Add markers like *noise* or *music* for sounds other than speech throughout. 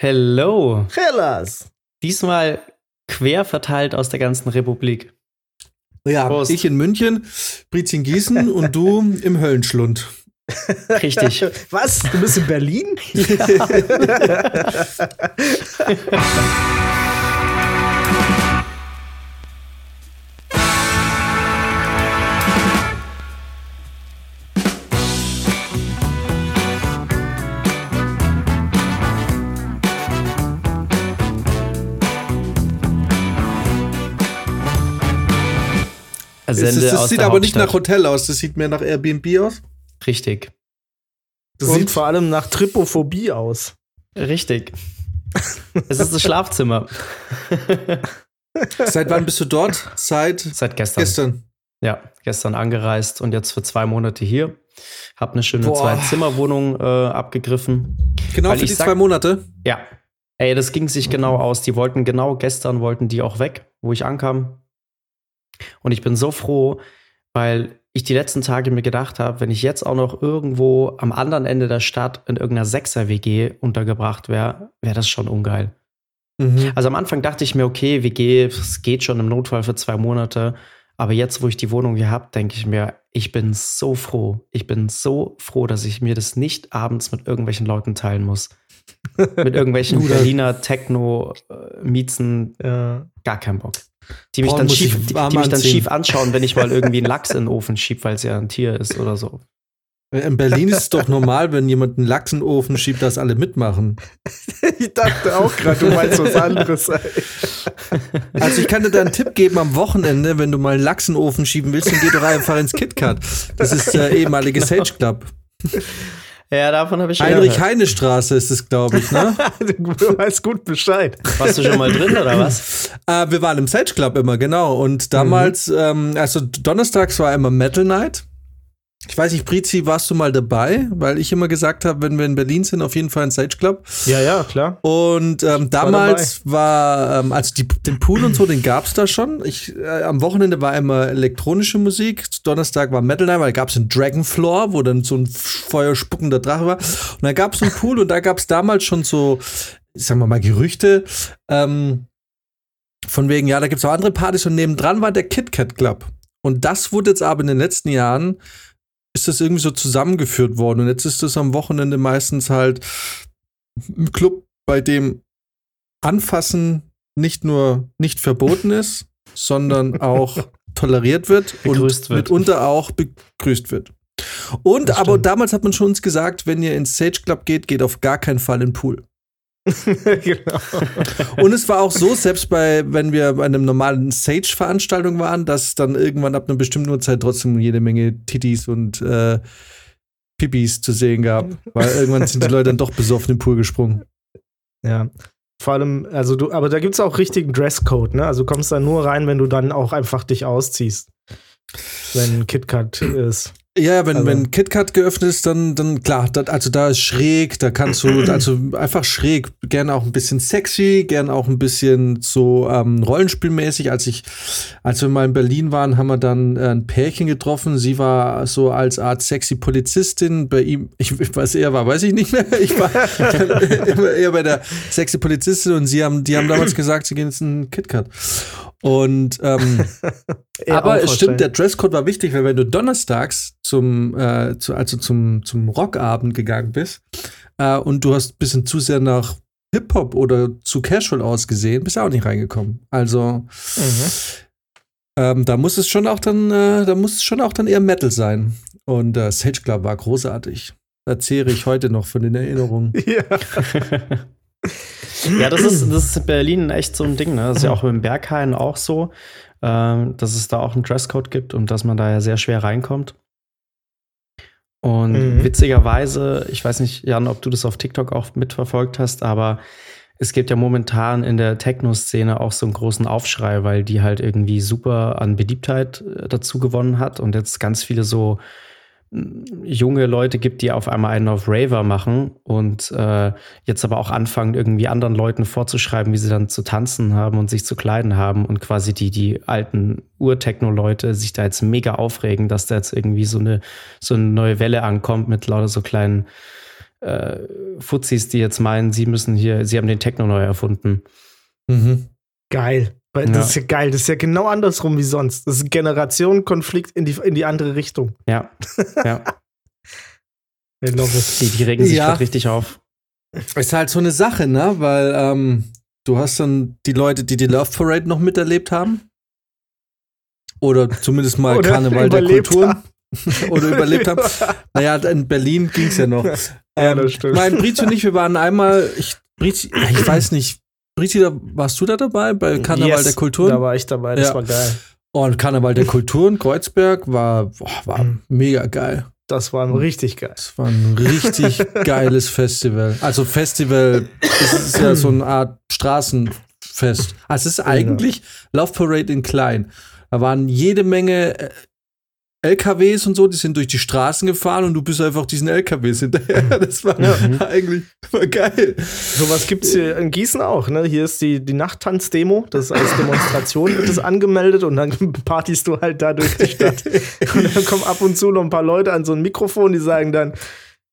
Hello. Hellas. Diesmal quer verteilt aus der ganzen Republik. Ja, Prost. ich in München, Briz in Gießen *laughs* und du im Höllenschlund. Richtig. *laughs* Was? Du bist in Berlin? Ja. *laughs* Sende das, das aus sieht der aber nicht Hauptstadt. nach Hotel aus, das sieht mehr nach Airbnb aus. Richtig. Das sieht vor allem nach Tripophobie aus. Richtig. es ist das Schlafzimmer. Seit wann bist du dort? Seit, Seit gestern. gestern. Ja, gestern angereist und jetzt für zwei Monate hier. Hab eine schöne. Zwei-Zimmer-Wohnung äh, abgegriffen. Genau Weil für ich die sag- zwei Monate. Ja. Ey, das ging sich genau aus. Die wollten genau gestern wollten die auch weg, wo ich ankam. Und ich bin so froh, weil ich die letzten Tage mir gedacht habe, wenn ich jetzt auch noch irgendwo am anderen Ende der Stadt in irgendeiner Sechser-WG untergebracht wäre, wäre das schon ungeil. Mhm. Also am Anfang dachte ich mir, okay, WG, es geht schon im Notfall für zwei Monate. Aber jetzt, wo ich die Wohnung hier habe, denke ich mir, ich bin so froh. Ich bin so froh, dass ich mir das nicht abends mit irgendwelchen Leuten teilen muss. *laughs* mit irgendwelchen Berliner Techno-Miezen, Ja. gar keinen Bock. Die mich, Paul dann schief, die, die mich dann schief anschauen, wenn ich mal irgendwie einen Lachs in den Ofen schieb, weil es ja ein Tier ist oder so. In Berlin ist es doch normal, wenn jemand einen Lachs in den Ofen schiebt, dass alle mitmachen. *laughs* Ich dachte auch gerade, du meinst was anderes. ey. *laughs* Also ich kann dir da einen Tipp geben am Wochenende, wenn du mal einen Lachs in den Ofen schieben willst, dann geh doch einfach ins KitKat. Das ist der *laughs* ehemalige Sage Club. Ja, davon habe ich schon Heinrich. Heine Straße ist es, glaube ich, ne? *laughs* Du weißt gut Bescheid. Warst du schon mal drin oder was? *laughs* Äh, wir waren im Sage Club immer, genau. Und damals, ähm, also donnerstags war immer Metal Night. Ich weiß nicht, Brizi, warst du mal dabei? Weil ich immer gesagt habe, wenn wir in Berlin sind, auf jeden Fall ein Sage Club. Ja, ja, klar. Und ähm, damals war, ähm, also die, den Pool und so, den gab's da schon. Ich, äh, am Wochenende war immer elektronische Musik. Donnerstag war Metal Night, weil da gab's einen Dragonfloor, wo dann so ein feuerspuckender Drache war. Und da gab's einen Pool und da gab's damals schon so, sagen wir mal, Gerüchte. Ähm, von wegen, ja, da gibt's auch andere Partys und nebendran war der Kit Kat Club. Und das wurde jetzt aber in den letzten Jahren ist das irgendwie so zusammengeführt worden. Und jetzt ist das am Wochenende meistens halt ein Club, bei dem Anfassen nicht nur nicht verboten ist, *laughs* sondern auch toleriert wird Begrüßt und wird. mitunter auch begrüßt wird. Und aber damals hat man schon uns gesagt, wenn ihr ins Sage Club geht, geht auf gar keinen Fall in den Pool. *laughs* genau. Und es war auch so, selbst bei, wenn wir bei einem normalen Sage-Veranstaltung waren, dass dann irgendwann ab einer bestimmten Uhrzeit trotzdem jede Menge Tittis und äh, Pipis zu sehen gab. Weil irgendwann sind die Leute dann doch besoffen im Pool gesprungen. Ja. Vor allem, also du, aber da gibt es auch richtigen Dresscode, ne? Also du kommst da nur rein, wenn du dann auch einfach dich ausziehst. Wenn KitKat ist. Ja, ja, wenn, Also- wenn KitKat geöffnet ist, dann, dann klar, dat, also da ist schräg, da kannst du, *clears throat* also einfach schräg, gerne auch ein bisschen sexy, gern auch ein bisschen so ähm, rollenspielmäßig. Als ich, als wir mal in Berlin waren, haben wir dann äh, ein Pärchen getroffen. Sie war so als Art sexy Polizistin. Bei ihm, *laughs* ich, was er war, weiß ich nicht mehr. Ich war *laughs* eher bei der sexy Polizistin und sie haben, die haben damals *clears throat* gesagt, sie gehen jetzt in KitKat. Und ähm, *laughs* aber es stimmt, der Dresscode war wichtig, weil wenn du donnerstags zum, äh, zu, also zum, zum Rockabend gegangen bist äh, und du hast ein bisschen zu sehr nach Hip-Hop oder zu casual ausgesehen, bist du auch nicht reingekommen. Also Mhm. ähm, da muss es schon auch dann, äh, da muss es schon auch dann eher Metal sein. Und äh, Sage Club war großartig. Da zehre ich heute noch von den Erinnerungen. *laughs* Ja. *laughs* Ja, das ist, das ist in Berlin echt so ein Ding. Ne? Das ist ja auch im Berghain auch so, ähm, dass es da auch einen Dresscode gibt und dass man da ja sehr schwer reinkommt. Und Mhm. witzigerweise, ich weiß nicht, Jan, ob du das auf TikTok auch mitverfolgt hast, aber es gibt ja momentan in der Techno-Szene auch so einen großen Aufschrei, weil die halt irgendwie super an Beliebtheit äh, dazu gewonnen hat und jetzt ganz viele so junge Leute gibt, die auf einmal einen auf Raver machen und äh, jetzt aber auch anfangen, irgendwie anderen Leuten vorzuschreiben, wie sie dann zu tanzen haben und sich zu kleiden haben und quasi die, die alten Ur-Techno-Leute sich da jetzt mega aufregen, dass da jetzt irgendwie so eine, so eine neue Welle ankommt mit lauter so kleinen äh, Fuzis, die jetzt meinen, sie müssen hier, sie haben den Techno neu erfunden. Mhm. Geil. Weil das ja. ist ja geil. Das ist ja genau andersrum wie sonst. Das ist ein Generationenkonflikt in die, in die andere Richtung. Ja. *laughs* Ja. I love it. Die, die regen sich ja. richtig auf. Ist halt so eine Sache, ne? Weil ähm, du hast dann die Leute, die die Love Parade noch miterlebt haben. Oder zumindest mal Oder Karneval der Kulturen. *laughs* Oder überlebt haben. *laughs* Naja, in Berlin ging es ja noch. Ja, das ähm, stimmt. Mein Brizio und ich, wir waren einmal, ich, Brizio, ich weiß nicht, Brizio, warst du da dabei bei Karneval yes, der Kulturen? Da war ich dabei, das ja. war geil. Und Karneval der Kulturen, Kreuzberg, war, boah, war mhm. mega geil. Das war ein richtig geil. Das war ein richtig *laughs* geiles Festival. Also Festival, das ist ja so eine Art Straßenfest. Also es ist eigentlich Love Parade in klein. Da waren jede Menge äh, LKWs und so, die sind durch die Straßen gefahren und du bist einfach diesen LKWs hinterher. *laughs* Das war ja. eigentlich war geil. Sowas gibt es hier in Gießen auch. Ne? Hier ist die, die Nachttanz-Demo. Das ist als Demonstration wird das angemeldet und dann *laughs* partyst du halt da durch die Stadt. *laughs* und dann kommen ab und zu noch ein paar Leute an so ein Mikrofon, die sagen dann,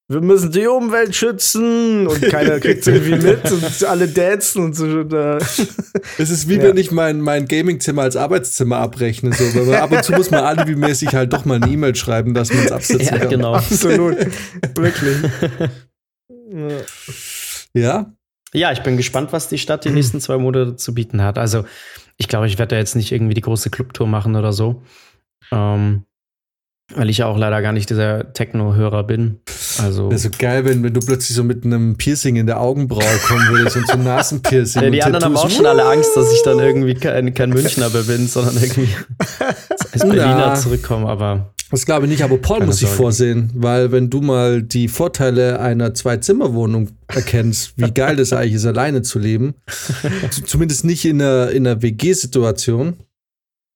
wir müssen die Umwelt schützen und keiner *laughs* kriegt es irgendwie mit und alle dancen und so. *laughs* Es ist wie ja. wenn ich mein, mein Gamingzimmer als Arbeitszimmer abrechne. So. Weil ab und zu muss man alibimäßig halt doch mal eine E-Mail schreiben, dass man es *laughs* absetzen ja, kann. Genau. Absolut. Wirklich. Ja. Ja, ich bin gespannt, was die Stadt die *clears throat* nächsten zwei Monate zu bieten hat. Also, ich glaube, ich werde da jetzt nicht irgendwie die große Clubtour machen oder so. Ähm, weil ich ja auch leider gar nicht dieser Techno-Hörer bin. Also Wäre so geil, wenn, wenn du plötzlich so mit einem Piercing in der Augenbraue kommen würdest und so ein *laughs* Nasenpiercing. Ja, die anderen Tattoos. haben auch schon alle Angst, dass ich dann irgendwie kein, kein Münchner bin, sondern irgendwie als *laughs* Berliner ja. zurückkomme, aber. Das glaube ich nicht, aber Paul muss sich vorsehen, weil wenn du mal die Vorteile einer Zwei-Zimmer-Wohnung erkennst, wie geil das eigentlich ist, alleine zu leben, *laughs* zumindest nicht in einer, in einer WG-Situation,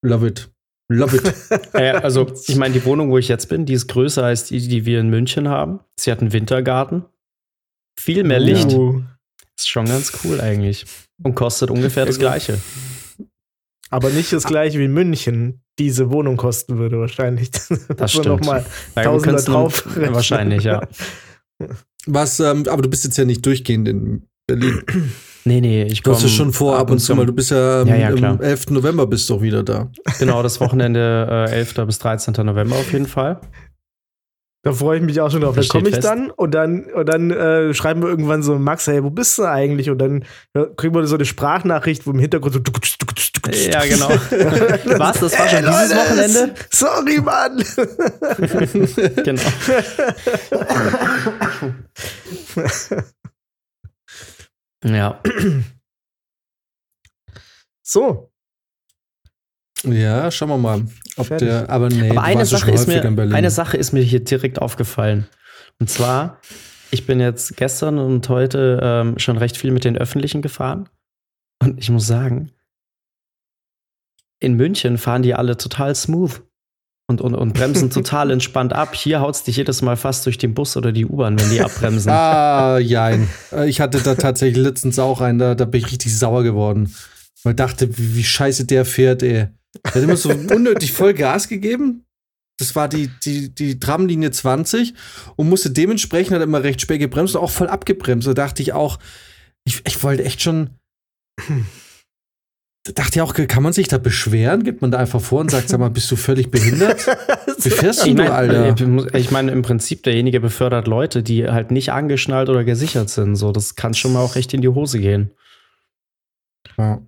love it. Love it. *laughs* ja, also, ich meine, die Wohnung, wo ich jetzt bin, die ist größer als die, die wir in München haben. Sie hat einen Wintergarten. Viel mehr Licht. Uh. Ist schon ganz cool eigentlich. Und kostet ungefähr das Gleiche. Aber nicht das Gleiche wie München diese Wohnung kosten würde, wahrscheinlich. *laughs* Das stimmt. Noch mal Tausender drauf. *laughs* Wahrscheinlich, ja. Was, ähm, aber du bist jetzt ja nicht durchgehend in Berlin. Nee, nee, ich komme. Du hast es schon vor ab und zu mal. Du bist ja, ja, ja am 11. November bist du auch wieder da. Genau, das *laughs* Wochenende äh, 11. bis 13. November auf jeden Fall. Da freue ich mich auch schon drauf. Da komme ich fest. dann und dann, und dann äh, schreiben wir irgendwann so, Max, hey, wo bist du eigentlich? Und dann ja, kriegen wir so eine Sprachnachricht, wo im Hintergrund so. Ja, genau. *laughs* Was? Das war schon hey, dieses Wochenende? Sorry, Mann. *laughs* genau. Ja. So. Ja, schauen wir mal. Ob der, aber nee, aber eine Sache, ist mir, eine Sache ist mir hier direkt aufgefallen. Und zwar, ich bin jetzt gestern und heute ähm, schon recht viel mit den Öffentlichen gefahren. Und ich muss sagen, in München fahren die alle total smooth und, und, und bremsen *laughs* total entspannt ab. Hier haut es dich jedes Mal fast durch den Bus oder die U-Bahn, wenn die abbremsen. *laughs* ah, jein. Äh, ich hatte da tatsächlich letztens auch einen, da, da bin ich richtig sauer geworden. Weil ich dachte, wie, wie scheiße der fährt, ey. Der hat immer so unnötig voll Gas gegeben. Das war die, die, die Tramlinie 20 und musste dementsprechend hat er immer recht spät gebremst und auch voll abgebremst. Da dachte ich auch, ich, ich wollte echt schon dachte ja auch, kann man sich da beschweren? Gibt man da einfach vor und sagt, sag mal, bist du völlig behindert? *laughs* Wie fährst du, ich mein, Alter? Ich meine, im Prinzip, derjenige befördert Leute, die halt nicht angeschnallt oder gesichert sind. So, das kann schon mal auch recht in die Hose gehen. Ja.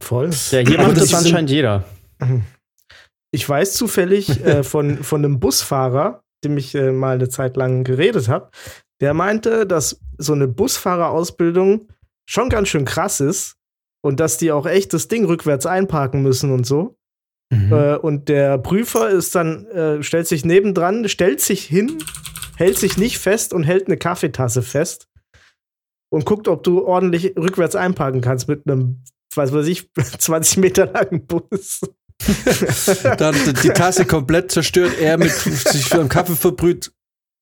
Voll. Ja, hier macht das, das anscheinend jeder. Ich weiß zufällig *laughs* äh, von, von einem Busfahrer, dem ich äh, mal eine Zeit lang geredet habe, der meinte, dass so eine Busfahrerausbildung schon ganz schön krass ist, und dass die auch echt das Ding rückwärts einparken müssen und so. Mhm. Äh, und der Prüfer ist dann, äh, stellt sich nebendran, stellt sich hin, hält sich nicht fest und hält eine Kaffeetasse fest und guckt, ob du ordentlich rückwärts einparken kannst mit einem, was weiß ich, *laughs* 20 Meter langen Bus. *laughs* dann die Tasse komplett zerstört, er mit sich für einen Kaffee verbrüht,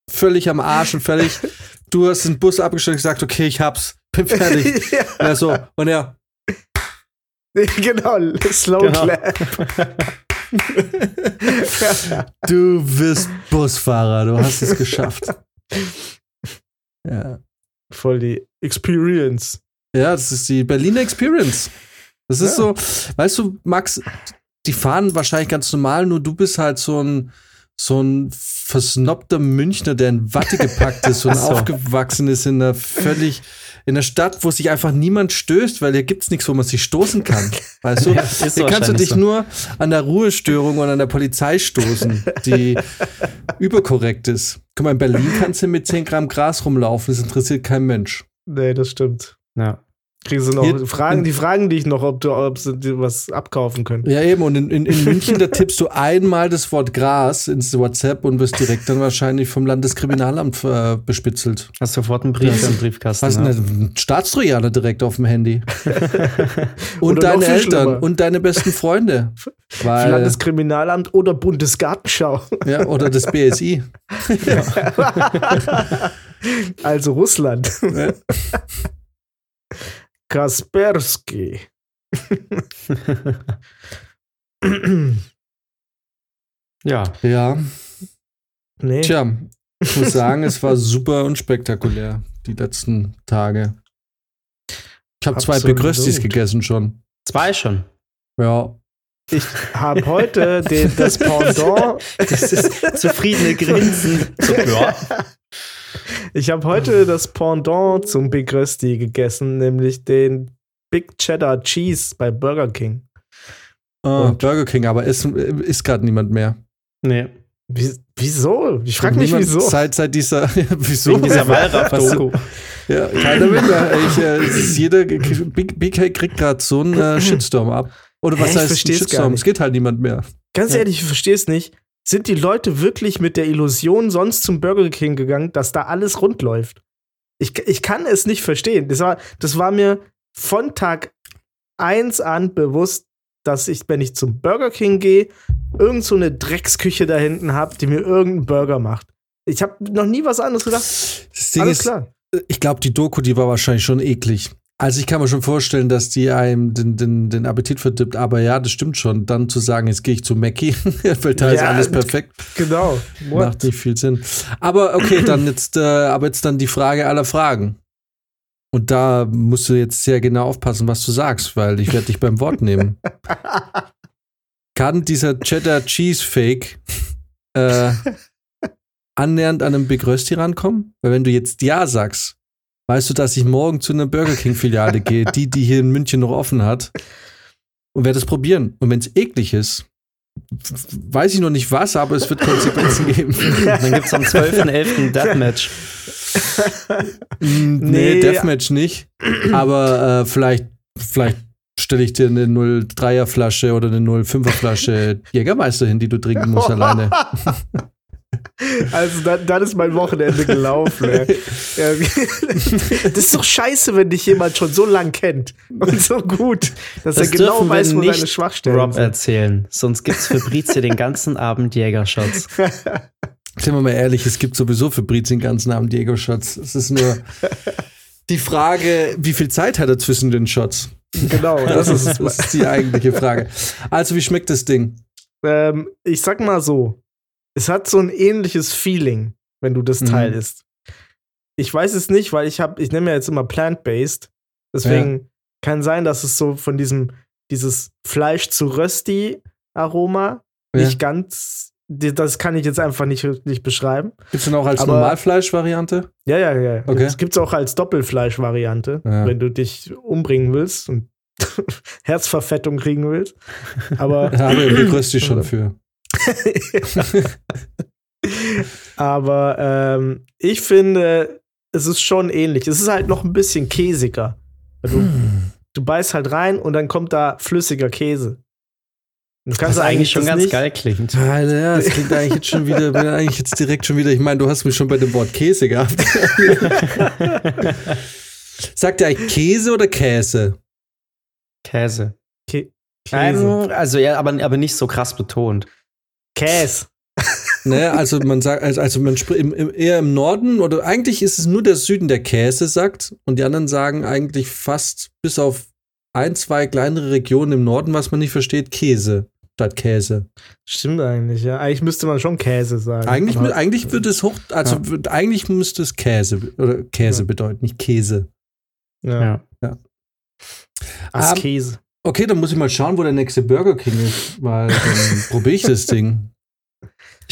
völlig am Arsch und völlig. Du hast den Bus abgestellt und gesagt, okay, ich hab's, bin fertig. *laughs* ja. ja so. Und er, *laughs* genau, Slow genau. Clap. *laughs* du bist Busfahrer, du hast es geschafft. Ja. Voll die Experience. Ja, das ist die Berliner Experience. Das ist Ja. so, weißt du, Max, die fahren wahrscheinlich ganz normal, nur du bist halt so ein, so ein versnobter Münchner, der in Watte gepackt ist und so. aufgewachsen ist in einer völlig, in einer Stadt, wo sich einfach niemand stößt, weil hier gibt's nichts, wo man sich stoßen kann. *laughs* Weißt du? Ja, hier kannst du dich so. nur an der Ruhestörung und an der Polizei stoßen, die *laughs* überkorrekt ist. Guck mal, in Berlin kannst du mit 10 Gramm Gras rumlaufen, das interessiert kein Mensch. Nee, das stimmt. Ja. Kriegst du noch Hier- Fragen, die fragen dich noch, ob du ob sie dir was abkaufen können. Ja, eben. Und in, in, in München, da tippst du einmal das Wort Gras ins WhatsApp und wirst direkt dann wahrscheinlich vom Landeskriminalamt äh, bespitzelt. Hast sofort einen Brief Ja. im Briefkasten. Hast ne? einen Staatstrojaner direkt auf dem Handy. *laughs* und Oder deine Eltern schlimmer. und deine besten Freunde. Weil, Landeskriminalamt oder Bundesgartenschau. ja, oder das BSI. *laughs* also Russland. Ja. *laughs* Kaspersky. Ja. Ja, nee. tja, ich muss sagen, es war super unspektakulär, die letzten Tage. Ich habe zwei. Begröstis gegessen schon. Zwei schon. Ja, Ich habe heute den, das Pendant. Das ist zufriedene Grinsen. So, *laughs* ja. Ich habe heute das Pendant zum Big Rösti gegessen, nämlich den Big Cheddar Cheese bei Burger King. Und- Burger King, aber ist, ist gerade niemand mehr. Nee. Wie, wieso? Ich frage mich, wieso. Seit, seit dieser, *laughs* wieso? Wegen dieser Wallraff-Doku. Ja, keiner will mehr. Ich, äh, jeder, Big, BK kriegt gerade so einen äh, Shitstorm ab. Oder was Hä, heißt Shitstorm? Es geht halt niemand mehr. Ganz Ja. ehrlich, ich verstehe es nicht. Sind die Leute wirklich mit der Illusion sonst zum Burger King gegangen, dass da alles rund läuft? Ich, ich kann es nicht verstehen. Das war, das war mir von Tag 1 an bewusst, dass ich, wenn ich zum Burger King gehe, irgend so eine Drecksküche da hinten habe, die mir irgendeinen Burger macht. Ich habe noch nie was anderes gedacht. Das Ding Alles ist, klar. ich glaube, die Doku, die war wahrscheinlich schon eklig. Also ich kann mir schon vorstellen, dass die einem den, den, den Appetit verdirbt, aber ja, das stimmt schon. Dann zu sagen, jetzt gehe ich zu Mackie, *laughs* weil da ist Ja, alles perfekt, Genau. macht nicht viel Sinn. Aber okay, dann jetzt, äh, aber jetzt dann die Frage aller Fragen. Und da musst du jetzt sehr genau aufpassen, was du sagst, weil ich werde dich beim Wort nehmen. *laughs* Kann dieser Cheddar Cheese Fake äh, *laughs* annähernd an einem Big Rösti rankommen? Weil wenn du jetzt Ja sagst, weißt du, dass ich morgen zu einer Burger King Filiale *laughs* gehe, die, die hier in München noch offen hat, und werde es probieren. Und wenn es eklig ist, weiß ich noch nicht was, aber es wird Konsequenzen *laughs* geben. Dann gibt es am 12.11. Deathmatch. Nee, Nee. Deathmatch nicht. Aber äh, vielleicht, vielleicht stelle ich dir eine 03er Flasche oder eine 05er Flasche *laughs* Jägermeister hin, die du trinken musst alleine. Also dann, dann ist mein Wochenende gelaufen. *laughs* *laughs* das ist doch scheiße, wenn dich jemand schon so lang kennt und so gut, dass Das er genau weiß, wo nicht deine Schwachstellen Rob sind. erzählen. Sonst gibt's für Brize den ganzen Abend Jägershots. *laughs* Sind wir mal ehrlich, es gibt sowieso für Briz den ganzen Abend Jägerschatz. Es ist nur die Frage, wie viel Zeit hat er zwischen den Shots? Genau, Das ist das ist die eigentliche Frage. Also, wie schmeckt das Ding? ähm, ich sag mal so, es hat so ein ähnliches Feeling, wenn du das Mhm. Teil isst. Ich weiß es nicht, weil ich habe, ich nehme ja jetzt immer plant-based. Deswegen kann sein, dass es so von diesem, dieses Fleisch zu Rösti-Aroma Ja. nicht ganz, das kann ich jetzt einfach nicht wirklich beschreiben. Gibt es denn auch als Normalfleisch-Variante? Ja, ja, ja. Okay. Das gibt's auch als Doppelfleisch-Variante, Ja. wenn du dich umbringen willst und *laughs* Herzverfettung kriegen willst. Aber, Da haben wir dich schon für. *laughs* aber ähm, ich finde, es ist schon ähnlich. Es ist halt noch ein bisschen käsiger. Du, Hm. du beißt halt rein und dann kommt da flüssiger Käse. Das kannst du eigentlich schon das ganz nicht. geil klingt. Alter, ja, das *laughs* klingt eigentlich jetzt schon wieder, eigentlich jetzt direkt schon wieder, ich meine, du hast mich schon bei dem Wort Käse gehabt. *laughs* Sagt ihr eigentlich Käse oder Käse? Käse. Kä Käse. Ähm, also ja, aber, aber nicht so krass betont. Käse. *laughs* Ne, also man sagt, also, also man spricht im, im, eher im Norden oder eigentlich ist es nur der Süden, der Käse sagt und die anderen sagen eigentlich fast bis auf ein, zwei kleinere Regionen im Norden, was man nicht versteht, Käse. statt Käse. Stimmt eigentlich, ja. Eigentlich müsste man schon Käse sagen. Eigentlich, eigentlich würde es hoch, also ja. eigentlich müsste es Käse oder Käse ja. bedeuten, nicht Käse. Ja. ja. Als um, ähm, Käse. Okay, dann muss ich mal schauen, wo der nächste Burger King ist, weil dann *laughs* probiere ich das Ding.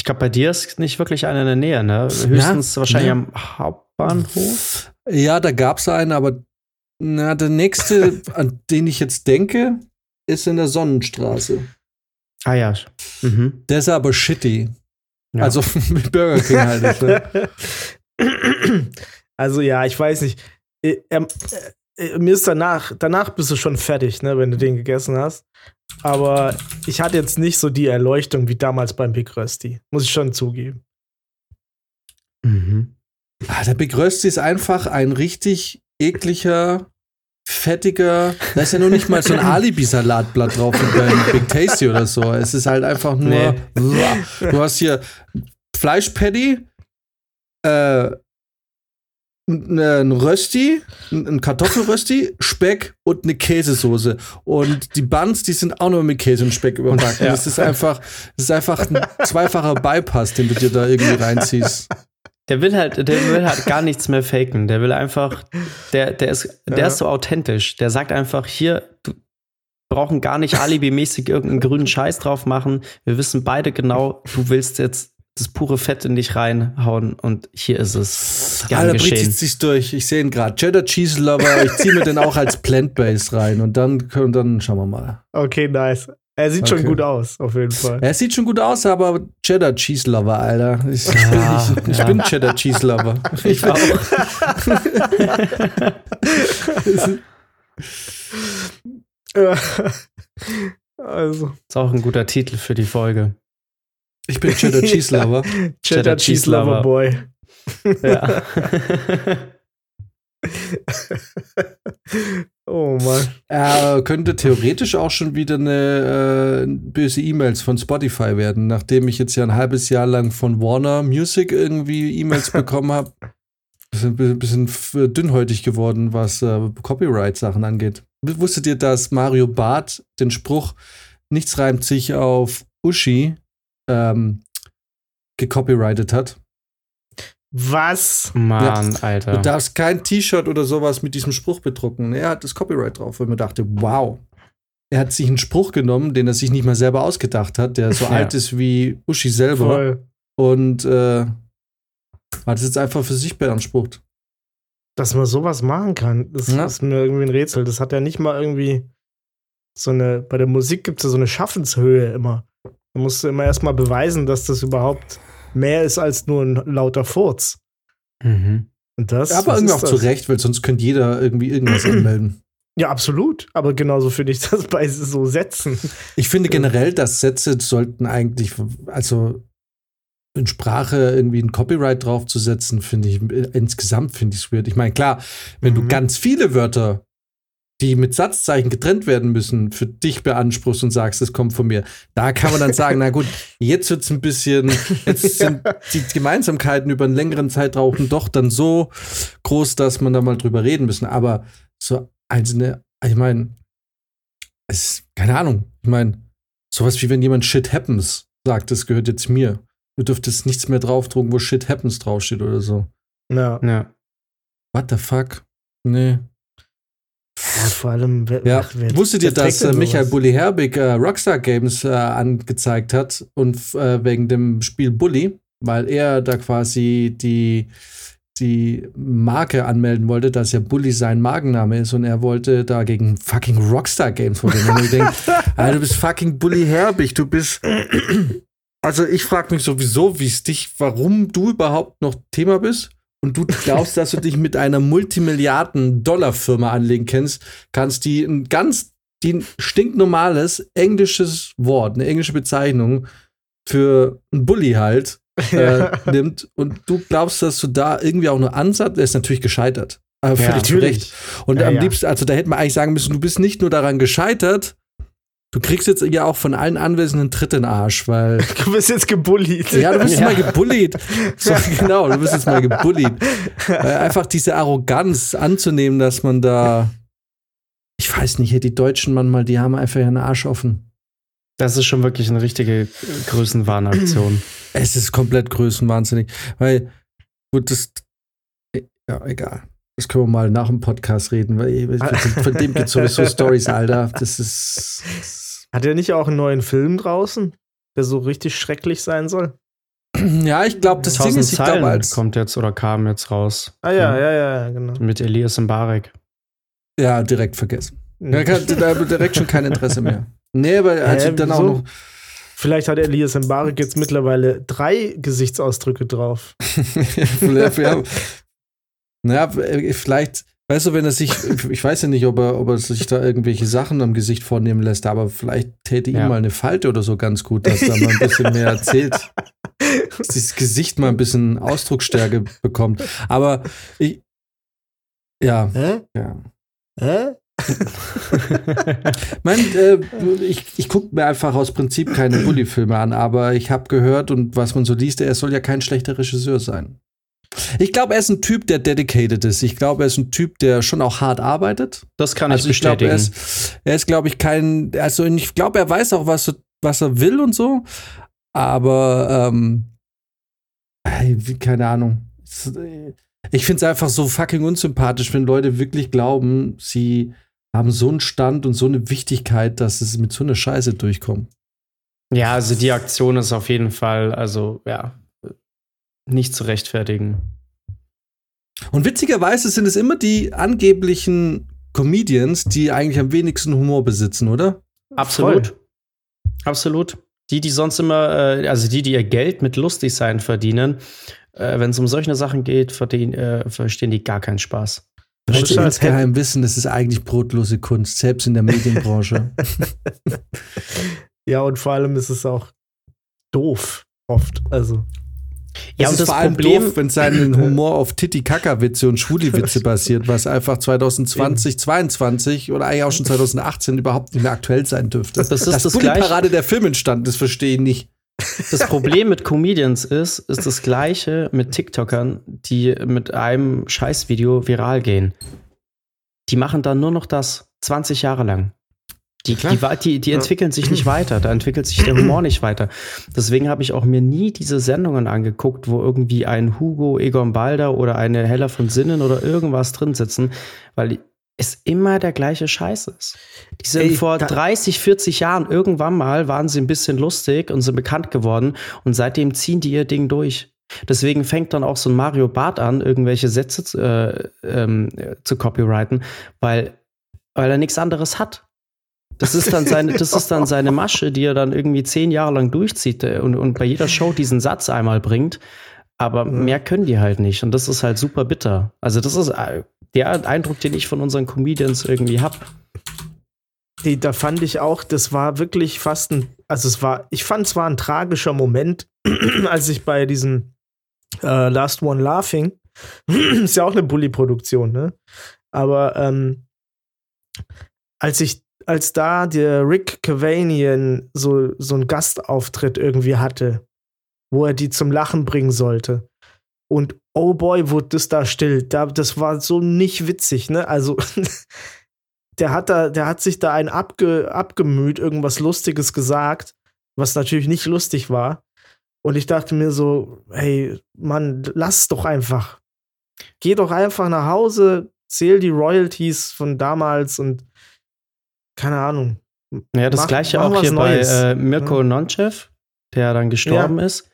Ich glaube, bei dir ist nicht wirklich einer in der Nähe, ne? Höchstens ja, wahrscheinlich ja. am Hauptbahnhof. Ja, da gab es einen, aber na, der nächste, *laughs* an den ich jetzt denke, ist in der Sonnenstraße. Ah ja. Mhm. Der ist aber shitty. Ja. Also *laughs* mit Burger King halt. Ne? *laughs* Also ja, ich weiß nicht. Äh, ähm, äh, mir ist danach, danach bist du schon fertig, ne, wenn du den gegessen hast. Aber ich hatte jetzt nicht so die Erleuchtung wie damals beim Big Rösti. Muss ich schon zugeben. Mhm. Ah, der Big Rösti ist einfach ein richtig ekliger, fettiger. Da ist ja nur nicht mal so ein *laughs* Alibi-Salatblatt drauf wie beim Big Tasty oder so. Es ist halt einfach nur. Nee. *laughs* Du hast hier Fleischpatty, äh, ein Rösti, ein Kartoffelrösti, *laughs* Speck und eine Käsesoße. Und die Buns, die sind auch nur mit Käse und Speck überbacken. Ja. Das ist einfach, das ist einfach ein zweifacher Bypass, den du dir da irgendwie reinziehst. Der will halt, der will halt gar nichts mehr faken. Der will einfach, der, der ist, der ja. ist so authentisch. Der sagt einfach, hier, du brauchen gar nicht alibimäßig irgendeinen grünen Scheiß drauf machen. Wir wissen beide genau, du willst jetzt das pure Fett in dich reinhauen und hier ist es. Alter, geschehen. zieht sich durch. Ich sehe ihn gerade. Cheddar Cheese Lover. Ich ziehe mir den auch als Plant-Based rein und dann, und dann schauen wir mal. Okay, nice. Er sieht okay. schon gut aus, auf jeden Fall. Er sieht schon gut aus, aber Cheddar Cheese Lover, Alter. Ich, ja, *laughs* ich, ich ja. bin Cheddar Cheese Lover. *laughs* Ich, auch. *laughs* also. Ist auch ein guter Titel für die Folge. Ich bin Cheddar *laughs* Cheese Lover. Cheddar, Cheddar Cheese Lover Boy. Ja. *laughs* oh Mann. Er könnte theoretisch auch schon wieder eine äh, böse E-Mails von Spotify werden, nachdem ich jetzt ja ein halbes Jahr lang von Warner Music irgendwie E-Mails *laughs* bekommen habe. Ein bisschen dünnhäutig geworden, was äh, Copyright-Sachen angeht. Wusstet ihr, dass Mario Barth den Spruch Nichts reimt sich auf Uschi ähm, gecopyrightet hat. Was? Mann, ja. Alter. Du darfst kein T-Shirt oder sowas mit diesem Spruch bedrucken. Er hat das Copyright drauf, weil man dachte, wow. Er hat sich einen Spruch genommen, den er sich nicht mal selber ausgedacht hat, der so *laughs* ja. alt ist wie Uschi selber. Voll. Und äh, hat es jetzt einfach für sich beansprucht. Dass man sowas machen kann, das ja. ist mir irgendwie ein Rätsel. Das hat ja nicht mal irgendwie so eine, bei der Musik gibt es ja so eine Schaffenshöhe immer. Da musst du immer erstmal beweisen, dass das überhaupt mehr ist als nur ein lauter Furz. Mhm. Und das, aber irgendwie auch zu Recht, weil sonst könnte jeder irgendwie irgendwas anmelden. Ja, absolut. Aber genauso finde ich das *laughs* bei so Sätzen. Ich finde generell, dass Sätze sollten eigentlich, also in Sprache irgendwie ein Copyright draufzusetzen, finde ich insgesamt finde ich es weird. Ich meine, klar, wenn mhm. du ganz viele Wörter die mit Satzzeichen getrennt werden müssen, für dich beanspruchst und sagst, das kommt von mir. Da kann man dann sagen, na gut, jetzt wird es ein bisschen, jetzt *laughs* sind die Gemeinsamkeiten über einen längeren Zeitraum doch dann so groß, dass man da mal drüber reden müssen. Aber so einzelne, ich meine, es, keine Ahnung, ich meine, sowas wie wenn jemand Shit happens sagt, das gehört jetzt mir. Du dürftest nichts mehr draufdrucken, wo Shit happens draufsteht oder so. Ja. Ja. What the fuck? Nee. Ja, vor allem, ja. wer, Wusstet ihr, dass äh, Michael Bully Herbig äh, Rockstar Games äh, angezeigt hat und äh, wegen dem Spiel Bully, weil er da quasi die, die Marke anmelden wollte, dass ja Bully sein Markenname ist und er wollte da gegen fucking Rockstar Games vorgehen. Und ich denke, *laughs* ah, du bist fucking Bully Herbig, du bist. *clears throat* Also ich frage mich sowieso, wie es dich, warum du überhaupt noch Thema bist und du glaubst, dass du dich mit einer Multimilliarden-Dollar-Firma anlegen kannst, kannst die ein ganz die ein stinknormales englisches Wort, eine englische Bezeichnung für ein Bully halt *laughs* äh, nimmt und du glaubst, dass du da irgendwie auch nur Ansatz, der ist natürlich gescheitert. Aber völlig ja, recht. Und ja, am liebsten, also da hätte man eigentlich sagen müssen, du bist nicht nur daran gescheitert, Du kriegst jetzt ja auch von allen Anwesenden Tritt in den Arsch, weil. *laughs* Du bist jetzt gebullied. Ja, du bist ja. mal gebullied. So, *laughs* genau, du bist jetzt mal gebullied. Weil einfach diese Arroganz anzunehmen, dass man da. Ich weiß nicht, die Deutschen manchmal, die haben einfach ihren Arsch offen. Das ist schon wirklich eine richtige Größenwahnaktion. Es ist komplett größenwahnsinnig, weil, gut, das, ja, egal. Das können wir mal nach dem Podcast reden, weil von dem gibt es sowieso Stories, Alter. Das ist. Hat er nicht auch einen neuen Film draußen, der so richtig schrecklich sein soll? Ja, ich glaube, das Ding ist, ich glaube, als kommt jetzt oder kam jetzt raus. Ah ja, ja, ja, ja genau. Mit Elias Mbarek. Ja, direkt vergessen. Da direkt schon kein Interesse mehr. Nee, aber er hat dann auch noch. Vielleicht hat Elias Mbarek jetzt mittlerweile drei Gesichtsausdrücke drauf. *laughs* ja, naja, vielleicht, weißt du, wenn er sich, *laughs* ich weiß ja nicht, ob er, ob er sich da irgendwelche Sachen am Gesicht vornehmen lässt, aber vielleicht täte ja. ihm mal eine Falte oder so ganz gut, dass er mal ein bisschen mehr erzählt. *laughs* dass das Gesicht mal ein bisschen Ausdrucksstärke bekommt. Aber ich, ja. Hä? Ja. Hä? *laughs* mein, äh, ich ich gucke mir einfach aus Prinzip keine Bully-Filme an, aber ich habe gehört und was man so liest, er soll ja kein schlechter Regisseur sein. Ich glaube, er ist ein Typ, der dedicated ist. Ich glaube, er ist ein Typ, der schon auch hart arbeitet. Das kann also ich bestätigen. Glaub, er ist, er ist glaube ich, kein, also ich glaube, er weiß auch, was, was er will und so, aber ähm, keine Ahnung. Ich finde es einfach so fucking unsympathisch, wenn Leute wirklich glauben, sie haben so einen Stand und so eine Wichtigkeit, dass es mit so einer Scheiße durchkommen. Ja, also die Aktion ist auf jeden Fall, also ja, nicht zu rechtfertigen. Und witzigerweise sind es immer die angeblichen Comedians, die eigentlich am wenigsten Humor besitzen, oder? Absolut. Voll. Absolut. Die, die sonst immer, äh, also die, die ihr Geld mit Lustigsein verdienen, äh, wenn es um solche Sachen geht, verdienen, äh, verstehen die gar keinen Spaß. Weil sie insgeheim wissen, das ist eigentlich brotlose Kunst, selbst in der Medienbranche. *laughs* ja, und vor allem ist es auch doof, oft. Also. Ja, es und ist das vor allem Problem, doof, wenn sein *laughs* Humor auf Titi-Kaka-Witze und Schwuli-Witze *laughs* basiert, was einfach 2020, 2022 oder eigentlich auch schon 2018 überhaupt nicht mehr aktuell sein dürfte. Das ist das, das Parade der Film entstand, das verstehe ich nicht. Das Problem mit Comedians ist, ist das gleiche mit TikTokern, die mit einem Scheißvideo viral gehen. Die machen dann nur noch das 20 Jahre lang. Die, die, die, die, entwickeln sich nicht weiter, da entwickelt sich der Humor nicht weiter. Deswegen habe ich auch mir nie diese Sendungen angeguckt, wo irgendwie ein Hugo Egon Balder oder eine Heller von Sinnen oder irgendwas drin sitzen, weil es immer der gleiche Scheiß ist. Die sind Ey, vor 30, 40 Jahren irgendwann mal waren sie ein bisschen lustig und sind bekannt geworden und seitdem ziehen die ihr Ding durch. Deswegen fängt dann auch so ein Mario Barth an, irgendwelche Sätze zu, äh, ähm, zu copyrighten, weil, weil er nichts anderes hat. Das ist dann seine, das ist dann *laughs* seine Masche, die er dann irgendwie zehn Jahre lang durchzieht äh, und, und bei jeder Show diesen Satz einmal bringt. Aber mhm. mehr können die halt nicht. Und das ist halt super bitter. Also, das ist äh, der Eindruck, den ich von unseren Comedians irgendwie habe. Die, da fand ich auch, das war wirklich fast ein, also es war, ich fand es war ein tragischer Moment, *clears throat* als ich bei diesem äh, Last One Laughing, *clears throat* ist ja auch eine Bully-Produktion, ne? Aber ähm, als ich als da der Rick Cavanian so, so einen Gastauftritt irgendwie hatte, wo er die zum Lachen bringen sollte. Und oh boy, wurde das da still. Da, das war so nicht witzig, ne? Also, *laughs* der hat da, der hat sich da ein abge, abgemüht, irgendwas Lustiges gesagt, was natürlich nicht lustig war. Und ich dachte mir so, hey, Mann, lass doch einfach. Geh doch einfach nach Hause, zähl die Royalties von damals und keine Ahnung. Ja, das mach, gleiche auch hier Neues. bei äh, Mirko ja. Nonchev, der dann gestorben ja. ist.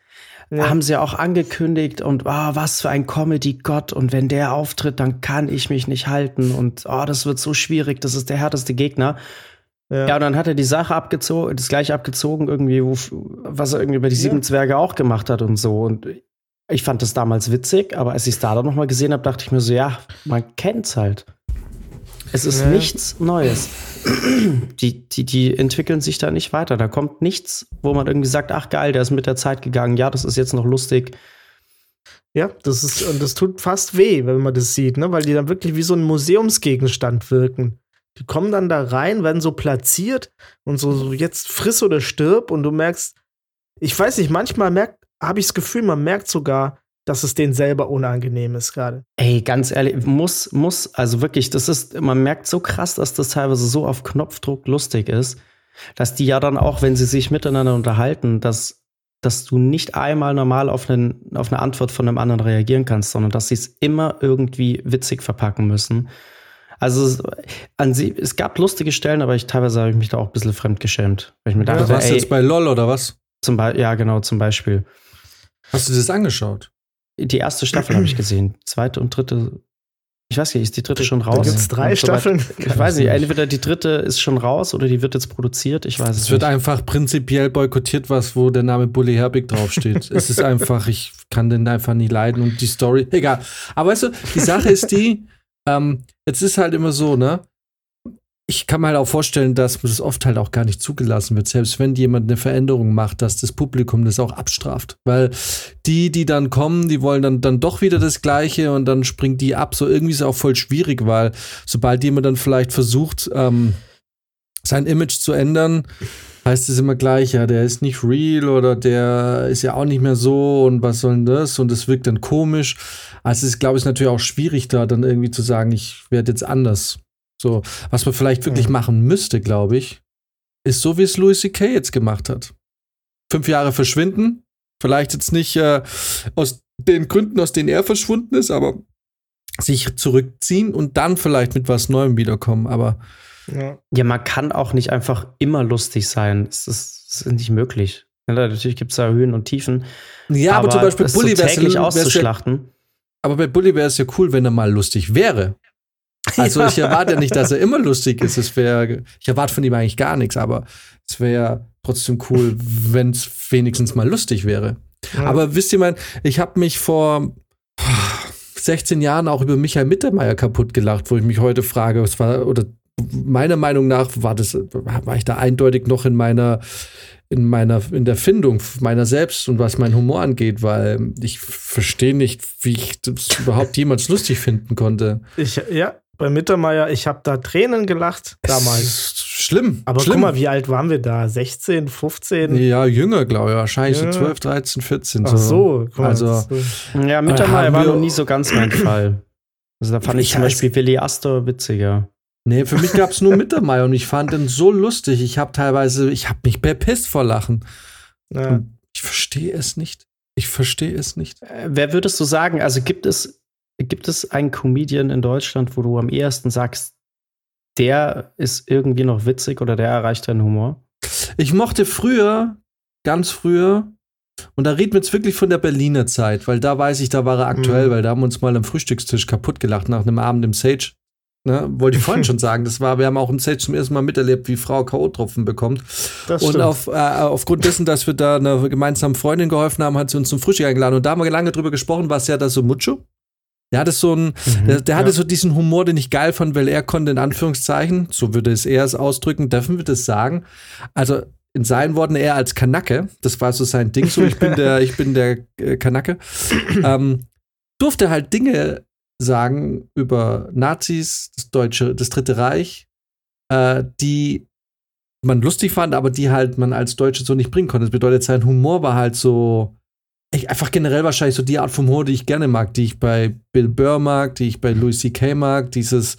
Ja. Haben sie auch angekündigt und oh, was für ein Comedy-Gott und wenn der auftritt, dann kann ich mich nicht halten und oh, das wird so schwierig, das ist der härteste Gegner. Ja. ja, und dann hat er die Sache abgezogen, das gleiche abgezogen, irgendwie, wo, was er irgendwie bei die sieben Zwerge auch gemacht hat und so. Und ich fand das damals witzig, aber als ich es da dann nochmal gesehen habe, dachte ich mir so, ja, man kennt's halt. Es ist ja. nichts Neues. *clears throat* Die, die, die entwickeln sich da nicht weiter. Da kommt nichts, wo man irgendwie sagt, ach geil, der ist mit der Zeit gegangen, ja, das ist jetzt noch lustig. Ja, das ist, und das tut fast weh, wenn man das sieht, ne? Weil die dann wirklich wie so ein Museumsgegenstand wirken. Die kommen dann da rein, werden so platziert und so, so jetzt friss oder stirb und du merkst, ich weiß nicht, manchmal merkt, habe ich das Gefühl, man merkt sogar, dass es denen selber unangenehm ist gerade. Ey, ganz ehrlich, muss, muss, also wirklich, das ist, man merkt so krass, dass das teilweise so auf Knopfdruck lustig ist. dass die ja dann auch, wenn sie sich miteinander unterhalten, dass, dass du nicht einmal normal auf, einen, auf eine Antwort von einem anderen reagieren kannst, sondern dass sie es immer irgendwie witzig verpacken müssen. Also an sie, es gab lustige Stellen, aber ich teilweise habe ich mich da auch ein bisschen fremdgeschämt. Weil ich mir dachte, ja, was jetzt bei LOL oder was? Zum ja, genau, zum Beispiel. Hast du das angeschaut? Die erste Staffel habe ich *clears throat* gesehen. Zweite und dritte ich weiß nicht, ist die dritte schon raus? Da gibt es drei Staffeln. ich weiß nicht, entweder die dritte ist schon raus oder die wird jetzt produziert. Ich weiß es, es wird einfach prinzipiell boykottiert, was, wo der Name Bully Herbig draufsteht. *laughs* es ist einfach, ich kann den einfach nie leiden und die Story, egal. Aber weißt du, die Sache ist die, ähm, jetzt ist halt immer so, ne? Ich kann mir halt auch vorstellen, dass das oft halt auch gar nicht zugelassen wird, selbst wenn jemand eine Veränderung macht, dass das Publikum das auch abstraft. Weil die, die dann kommen, die wollen dann, dann doch wieder das Gleiche und dann springt die ab. So irgendwie ist es auch voll schwierig, weil sobald jemand dann vielleicht versucht, ähm, sein Image zu ändern, heißt es immer gleich, ja, der ist nicht real oder der ist ja auch nicht mehr so und was soll denn das? Und es wirkt dann komisch. Also es ist, glaube ich, natürlich auch schwierig, da dann irgendwie zu sagen, ich werde jetzt anders. So, was man vielleicht wirklich mhm. machen müsste, glaube ich, ist so, wie es Louis C.K. jetzt gemacht hat. Fünf Jahre verschwinden. Vielleicht jetzt nicht äh, aus den Gründen, aus denen er verschwunden ist, aber sich zurückziehen und dann vielleicht mit was Neuem wiederkommen. Aber ja, ja man kann auch nicht einfach immer lustig sein. Das ist, das ist nicht möglich. Ja, natürlich gibt es da Höhen und Tiefen. Ja, aber, aber zum Beispiel Bully so täglich auszuschlachten. aber bei Bully wäre es ja cool, wenn er mal lustig wäre. *laughs* Also ich erwarte ja nicht, dass er immer lustig ist. Es wäre, ich erwarte von ihm eigentlich gar nichts, aber es wäre trotzdem cool, wenn es wenigstens mal lustig wäre. Ja. Aber wisst ihr mal, ich habe mich vor 16 Jahren auch über Michael Mittermeier kaputt gelacht, wo ich mich heute frage, was war, oder meiner Meinung nach war das, war ich da eindeutig noch in meiner, in meiner, in der Findung meiner selbst und was mein Humor angeht, weil ich verstehe nicht, wie ich das überhaupt jemals lustig finden konnte. Ich, ja, bei Mittermeier, ich habe da Tränen gelacht damals. Schlimm. Aber schlimm. guck mal, wie alt waren wir da? 16, 15? Ja, jünger, glaube ich. Wahrscheinlich ja. so 12, 13, 14. Ach so. Mal, also, ja, Mittermeier äh, war noch nie so ganz mein *clears throat* Fall. Also da fand ich, ich zum Beispiel Willi Astor witziger. Nee, für mich gab es nur *laughs* Mittermeier und ich fand den so lustig. Ich habe teilweise, ich habe mich bepisst vor Lachen. Ja. Ich verstehe es nicht. Ich verstehe es nicht. Äh, wer würdest du sagen, also gibt es Gibt es einen Comedian in Deutschland, wo du am ehesten sagst, der ist irgendwie noch witzig oder der erreicht deinen Humor? Ich mochte früher, ganz früher, und da reden wir jetzt wirklich von der Berliner Zeit, weil da weiß ich, da war er aktuell, mhm. weil da haben wir uns mal am Frühstückstisch kaputt gelacht nach einem Abend im Sage. Ne, wollte ich vorhin *laughs* schon sagen, das war, wir haben auch im Sage zum ersten Mal miterlebt, wie Frau K.O.-Tropfen bekommt. Das und auf, äh, aufgrund dessen, dass wir da einer gemeinsamen Freundin geholfen haben, hat sie uns zum Frühstück eingeladen. Und da haben wir lange drüber gesprochen, was ja da so mucho. Der hatte so einen, mhm, der, der ja. hatte so diesen Humor, den ich geil fand, weil er konnte in Anführungszeichen, so würde es er es ausdrücken, dürfen wir das sagen. Also in seinen Worten eher als Kanacke, das war so sein Ding, so ich bin der, *laughs* ich bin der äh, Kanacke, ähm, durfte halt Dinge sagen über Nazis, das deutsche, das Dritte Reich, äh, die man lustig fand, aber die halt man als Deutsche so nicht bringen konnte. Das bedeutet, sein Humor war halt so ich, einfach generell wahrscheinlich so die Art von Humor, die ich gerne mag, die ich bei Bill Burr mag, die ich bei Louis C.K. mag, dieses,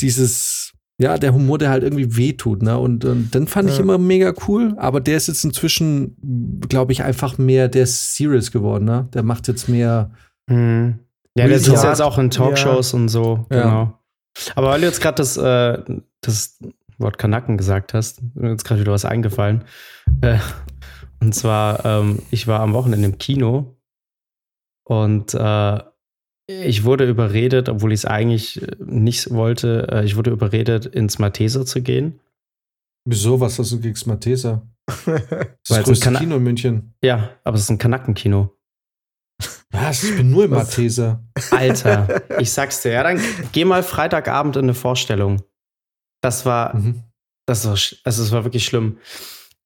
dieses, ja, der Humor, der halt irgendwie wehtut, ne? Und, und dann fand ja. ich immer mega cool, aber der ist jetzt inzwischen, glaube ich, einfach mehr, der ist serious geworden, ne? Der macht jetzt mehr. Mhm. Ja, der sitzt jetzt auch in Talkshows ja. und so, genau. Ja. Aber weil du jetzt gerade das, äh, das Wort Kanacken gesagt hast, mir jetzt gerade wieder was eingefallen. Äh, und zwar, ähm, ich war am Wochenende im Kino und äh, ich wurde überredet, obwohl ich es eigentlich äh, nicht wollte, äh, ich wurde überredet, ins Malteser zu gehen. Wieso? Was hast du gegen das Malteser? *laughs* Das ist das größte Kino in München. Ja, aber es ist ein Kanackenkino. Was? Ich bin nur im Malteser. Alter, *laughs* ich sag's dir. Ja, dann geh mal Freitagabend in eine Vorstellung. Das war, mhm. das war, also es war wirklich schlimm.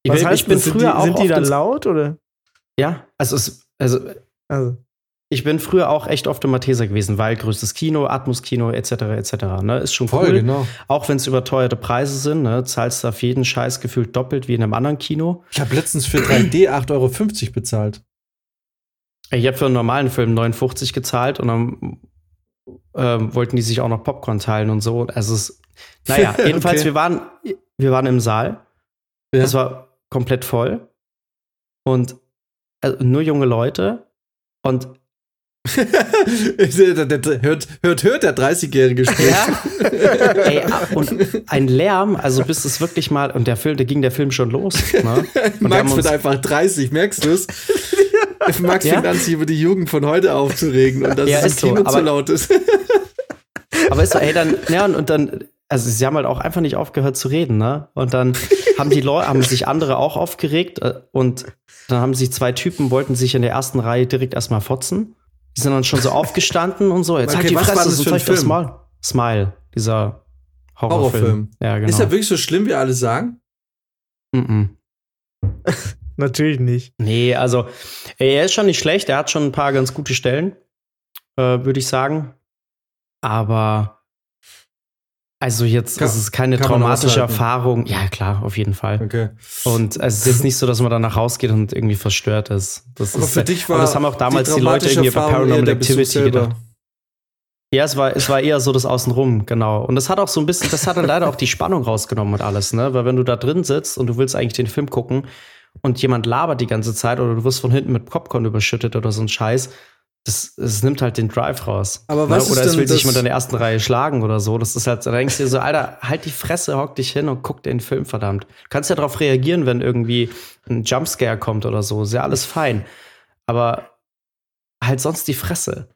Ich, Was heißt, ich bin früher die, auch sind die dann laut oder? Ja, also es, also, also, ich bin früher auch echt oft im Matheser gewesen, weil größtes Kino, Atmos-Kino etc. etc. Ne, ist schon Voll, cool. Genau. Auch wenn es überteuerte Preise sind, ne, zahlst du auf jeden Scheiß gefühlt doppelt wie in einem anderen Kino. Ich habe letztens für 3D 8,50 Euro bezahlt. Ich habe für einen normalen Film 59 gezahlt und dann ähm, wollten die sich auch noch Popcorn teilen und so. Also es, naja, *laughs* jedenfalls, okay. wir waren, wir waren im Saal Ja. Das war komplett voll. Und also nur junge Leute. Und *laughs* hört, hört, hört der 30-Jährige spricht. Ja. *laughs* Ey, und ein Lärm, also bis es wirklich mal, und der Film, da ging der Film schon los. Ne? Max wird einfach 30, merkst du es? *laughs* Max ja? fängt an, sich über die Jugend von heute aufzuregen und dass ja, es im Kino so, zu laut ist. aber ist so, ey, dann, ja, und, und dann, also sie haben halt auch einfach nicht aufgehört zu reden, ne? Und dann haben die Leute, haben sich andere auch aufgeregt äh, und dann haben sich zwei Typen, wollten sich in der ersten Reihe direkt erstmal fotzen. Die sind dann schon so aufgestanden und so. Jetzt okay, halt die Fresse, sonst zeig das mal. Smile, dieser Horrorfilm. Horrorfilm. Ja, genau. Ist er wirklich so schlimm, wie alle sagen? Mhm. *laughs* Natürlich nicht. Nee, also er ist schon nicht schlecht. Er hat schon ein paar ganz gute Stellen, äh, würde ich sagen. Aber also jetzt kann, ist es keine traumatische Erfahrung. Ja, klar, auf jeden Fall. Okay. Und es ist jetzt nicht so, dass man danach rausgeht und irgendwie verstört ist. Das aber ist, für dich war und das haben auch damals die, die Leute irgendwie bei Paranormal Activity gedacht. Ja, es war, es war eher so das Außenrum, genau. Und das hat auch so ein bisschen, das hat dann leider auch die Spannung rausgenommen und alles, ne? Weil wenn du da drin sitzt und du willst eigentlich den Film gucken und jemand labert die ganze Zeit oder du wirst von hinten mit Popcorn überschüttet oder so ein Scheiß, das, das nimmt halt den Drive raus. Aber ne? was ne? Oder es will sich jemand in der ersten Reihe schlagen oder so. Das ist halt, da denkst du dir so, Alter, halt die Fresse, hock dich hin und guck den Film, verdammt. Du kannst ja darauf reagieren, wenn irgendwie ein Jumpscare kommt oder so. Ist ja alles fein. Aber halt sonst die Fresse.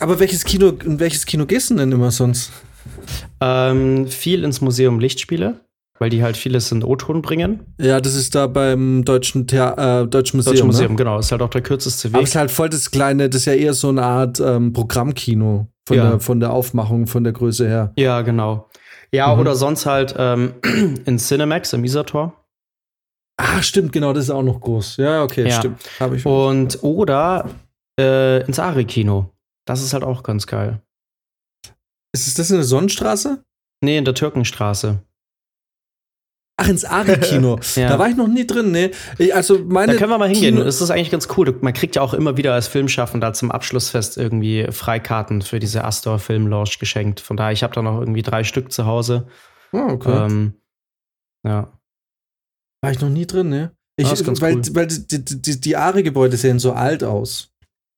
Aber welches Kino, in welches Kino gehst du denn immer sonst? Ähm, viel ins Museum Lichtspiele weil die halt vieles in O-Ton bringen. Ja, das ist da beim Deutschen, Thea äh, Deutschen Museum. Deutschen Museum, ne? genau. Ist halt auch der kürzeste Weg. Aber es ist halt voll das kleine, das ist ja eher so eine Art ähm, Programmkino von, ja. der, von der Aufmachung, von der Größe her. Ja, genau. Ja, mhm. oder sonst halt ähm, *clears throat* in Cinemax im Isator. Ah, stimmt, genau, das ist auch noch groß. Ja, okay, ja. stimmt. Hab ich Und oder äh, ins Ari-Kino. Das ist halt auch ganz geil. Ist das in der Sonnenstraße? Nee, in der Türkenstraße. Ach, ins Ari-Kino. *laughs* ja. Da war ich noch nie drin, ne? Also meine da können wir mal hingehen. Kino das ist eigentlich ganz cool. Man kriegt ja auch immer wieder als Filmschaffender zum Abschlussfest irgendwie Freikarten für diese Astor Film Launch geschenkt. Von daher, ich habe da noch irgendwie drei Stück zu Hause. Oh, okay. Ähm, ja. War ich noch nie drin, ne? Ich, weil, cool. weil die, die, die Ari-Gebäude sehen so alt aus.